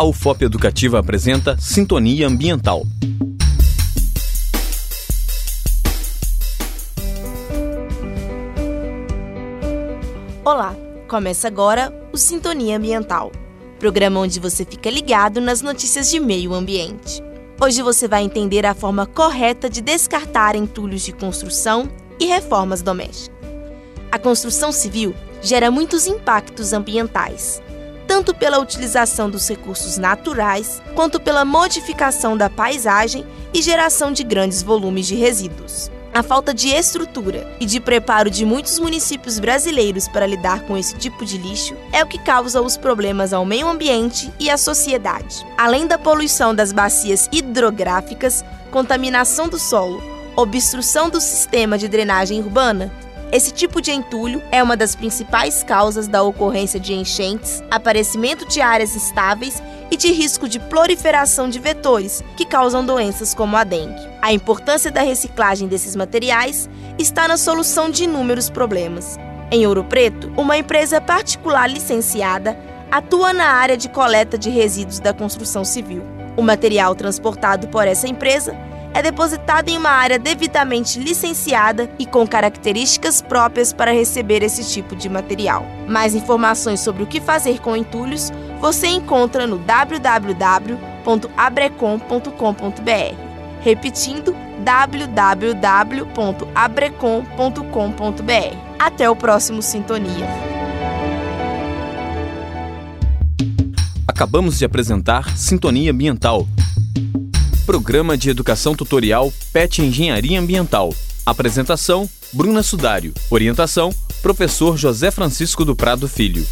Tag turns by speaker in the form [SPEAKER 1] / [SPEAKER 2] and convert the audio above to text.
[SPEAKER 1] A UFOP Educativa apresenta Sintonia Ambiental.
[SPEAKER 2] Olá, começa agora o Sintonia Ambiental, programa onde você fica ligado nas notícias de meio ambiente. Hoje você vai entender a forma correta de descartar entulhos de construção e reformas domésticas. A construção civil gera muitos impactos ambientais, tanto pela utilização dos recursos naturais, quanto pela modificação da paisagem e geração de grandes volumes de resíduos. A falta de estrutura e de preparo de muitos municípios brasileiros para lidar com esse tipo de lixo é o que causa os problemas ao meio ambiente e à sociedade. Além da poluição das bacias hidrográficas, contaminação do solo, obstrução do sistema de drenagem urbana esse tipo de entulho é uma das principais causas da ocorrência de enchentes, aparecimento de áreas estáveis e de risco de proliferação de vetores que causam doenças como a dengue. A importância da reciclagem desses materiais está na solução de inúmeros problemas. Em Ouro Preto, uma empresa particular licenciada atua na área de coleta de resíduos da construção civil. O material transportado por essa empresa é depositado em uma área devidamente licenciada e com características próprias para receber esse tipo de material. Mais informações sobre o que fazer com entulhos você encontra no www.abrecom.com.br. Repetindo, www.abrecom.com.br. Até o próximo Sintonia.
[SPEAKER 1] Acabamos de apresentar Sintonia Ambiental Programa de Educação Tutorial PET Engenharia Ambiental. Apresentação: Bruna Sudário. Orientação: Professor José Francisco do Prado Filho.